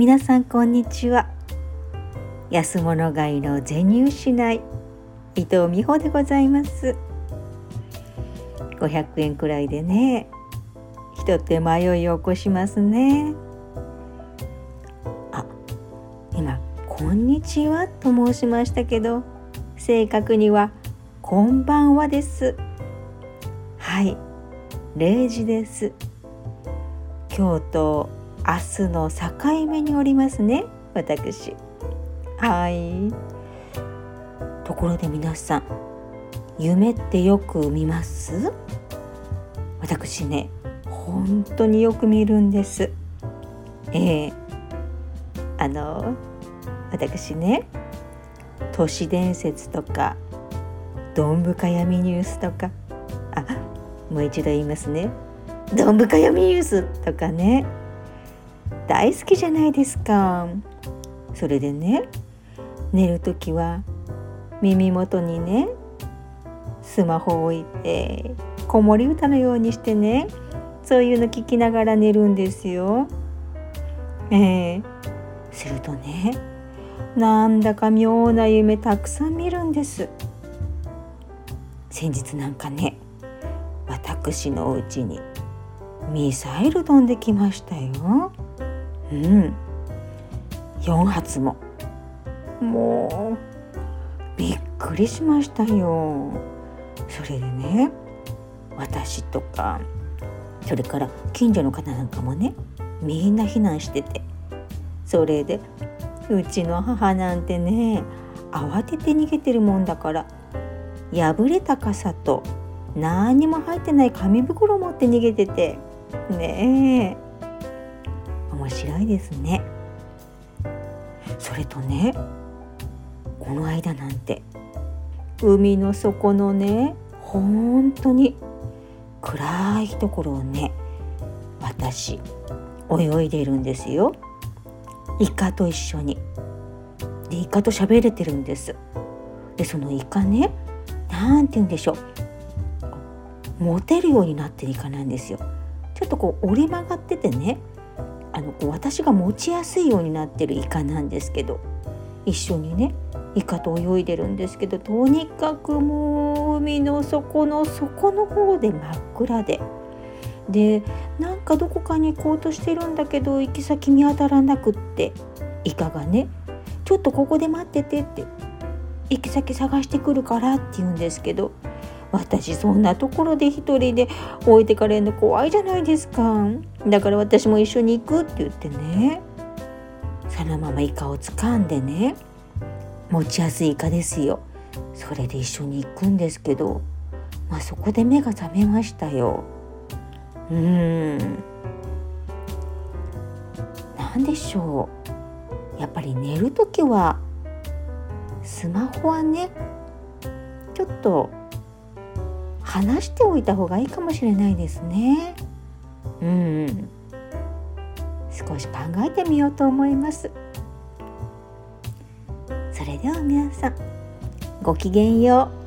皆さんこんにちは。安物買いの銭失い伊藤美穂でございます。500円くらいでね人って迷いを起こしますね。あ今こんにちはと申しましたけど正確にはこんばんはです。はい0時です。今日と明日の境目におりますね。私。はい。ところで皆さん夢ってよく見ます？私ね本当によく見るんです。ええ。あの私ね都市伝説とかどんぶか闇ニュースとかあもう一度言いますね。どんぶか闇ニュースとかね。大好きじゃないですかそれでね寝る時は耳元にねスマホを置いて子守歌のようにしてねそういうの聞きながら寝るんですよ。えー、するとねなんだか妙な夢たくさん見るんです。先日なんかね私のお家にミサイル飛んできましたよ。うん。4発も。もうびっくりしましたよ。それでね私とかそれから近所の方なんかもねみんな避難してて。それでうちの母なんてね慌てて逃げてるもんだから破れた傘と何にも入ってない紙袋持って逃げてて。ねえ。白いですね。それとねこの間なんて海の底のね本当に暗いところをね私泳いでるんですよ。イカと一緒に。でイカと喋れてるんです。でそのイカね何て言うんでしょう。持てるようになってるイカなんですよ。ちょっとこう折り曲がっててねあのこう私が持ちやすいようになってるイカなんですけど。一緒にねイカと泳いでるんですけどとにかくもう海の底の底の方で真っ暗で。でなんかどこかに行こうとしてるんだけど行き先見当たらなくって。イカがね「ちょっとここで待ってて」って行き先探してくるからって言うんですけど。私そんなところで一人で置いてかれるの怖いじゃないですか。だから私も一緒に行くって言ってね。そのままイカを掴んでね。持ちやすいイカですよ。それで一緒に行くんですけど。まあそこで目が覚めましたよ。うーん。何でしょう。やっぱり寝る時はスマホはねちょっと話しておいた方がいいかもしれないですね。うん、少し考えてみようと思います。それでは皆さんごきげんよう。